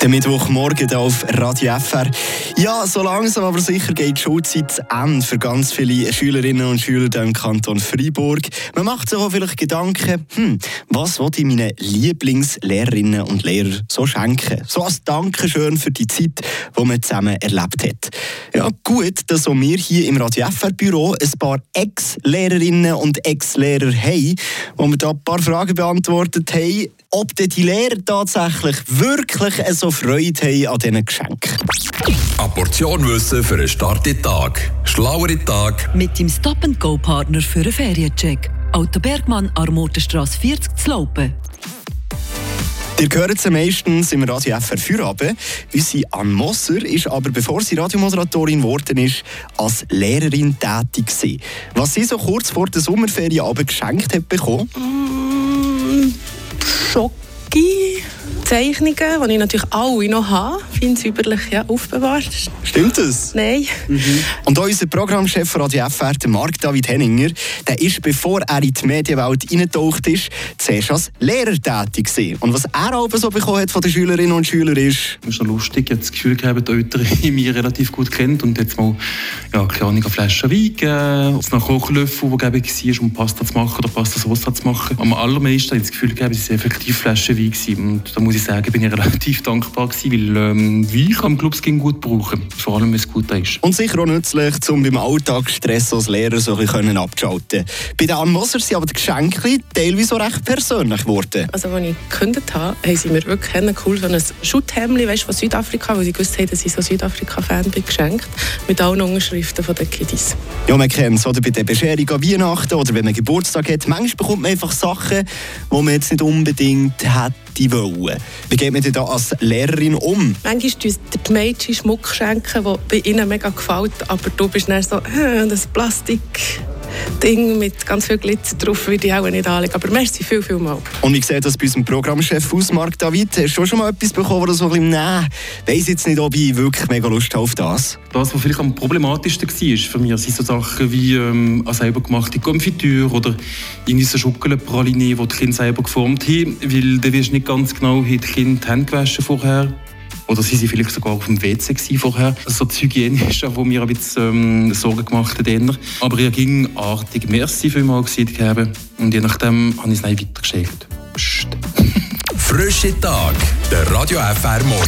Der Mittwochmorgen auf Radio FR. Ja, so langsam aber sicher geht die Schulzeit zu Ende für ganz viele Schülerinnen und Schüler im Kanton Freiburg. Man macht sich auch vielleicht Gedanken, hm, was will ich meinen Lieblingslehrerinnen und Lehrern so schenken? So als Dankeschön für die Zeit, die man zusammen erlebt hat. Ja, gut, dass auch wir hier im Radio FR Büro ein paar Ex-Lehrerinnen und Ex-Lehrer haben, wo wir da ein paar Fragen beantwortet haben ob die Lehrer tatsächlich wirklich so Freude haben an diesen Geschenken. Eine Portion Wissen für einen starken Tag. Schlauere Tag. Mit dem Stop-and-Go-Partner für einen Feriencheck. Auto Bergmann, Armotenstrasse 40 zu Laupen. Ihr hört sie meistens im Radio FR Feierabend. Unsere Ann Mosser ist aber, bevor sie Radiomoderatorin geworden ist, als Lehrerin tätig gewesen. Was sie so kurz vor der Sommerferien aber geschenkt hat bekommen? Mm, Schocki. Zeichnungen, die ich natürlich alle noch habe, fein säuberlich ja, aufbewahrt. Stimmt das? Nein. Mhm. Und unser Programmchef Radio FR, Marc David Henninger, der ist, bevor er in die Medienwelt eingetaucht ist, zuerst als Lehrer tätig gewesen. Und was er auch so bekommen hat von den Schülerinnen und Schülern ist... Es ist noch lustig, jetzt das Gefühl gehabt, die Eltern mich relativ gut kennt und jetzt mal ja, eine Flasche Wein gegeben, noch Kochlöffel, der gäbig war, um Pasta zu machen oder Pasta Sauce zu machen. Am allermeisten habe ich das Gefühl gehabt, es waren effektiv Flaschen Wein gewesen. Und da muss ich sagen, bin ich relativ dankbar gewesen, weil ähm, Wein kann Clubs gut brauchen, vor allem wenn es gut ist. Und sicher auch nützlich, um beim Alltagsstress als Lehrer so ein bisschen abzuschalten. Bei den Anmoser sind aber die Geschenke teilweise auch recht persönlich geworden. Also als ich gekündigt habe, haben sie mir wirklich cool so ein Schutthemd weißt, von Südafrika, weil sie gewusst haben, dass ich so Südafrika-Fan bin, geschenkt. Mit allen Unterschriften von den Kiddies. Ja, man kennt es, oder bei der Bescherung an Weihnachten oder wenn man Geburtstag hat. Manchmal bekommt man einfach Sachen, die man jetzt nicht unbedingt hat hätte wollen. Wie geht man denn da als Lehrerin um? Manchmal tun die Mädchen Schmuck schenken, der bei ihnen mega gefällt, aber du bist dann so, das Plastik Ding mit ganz viel Glitzer drauf würde ich auch nicht anlegen. Aber merci viel, viel mal. Und wie sieht das bei unserem Programmchef aus, Marc David? Hast du schon mal etwas bekommen, wo du so ein bisschen, nein, weiss jetzt nicht, ob ich wirklich mega Lust habe auf das? Das, was vielleicht am problematischsten war für mich, sind so Sachen wie ähm, eine selber gemachte Konfitüre oder in so Schokoladenpraline, die die Kinder selber geformt haben. Weil du wirst nicht ganz genau, haben die Kinder die Hände gewaschen vorher oder sind sie vielleicht sogar auf dem WC vorher? Also das Hygienische, wo mir ein bisschen ähm, Sorgen gemacht hat. Aber ich ging artig. Merci vielmals gegeben. Und je nachdem habe ich es weitergeschickt. Psst. Frische Tag, der Radio FR Morgen.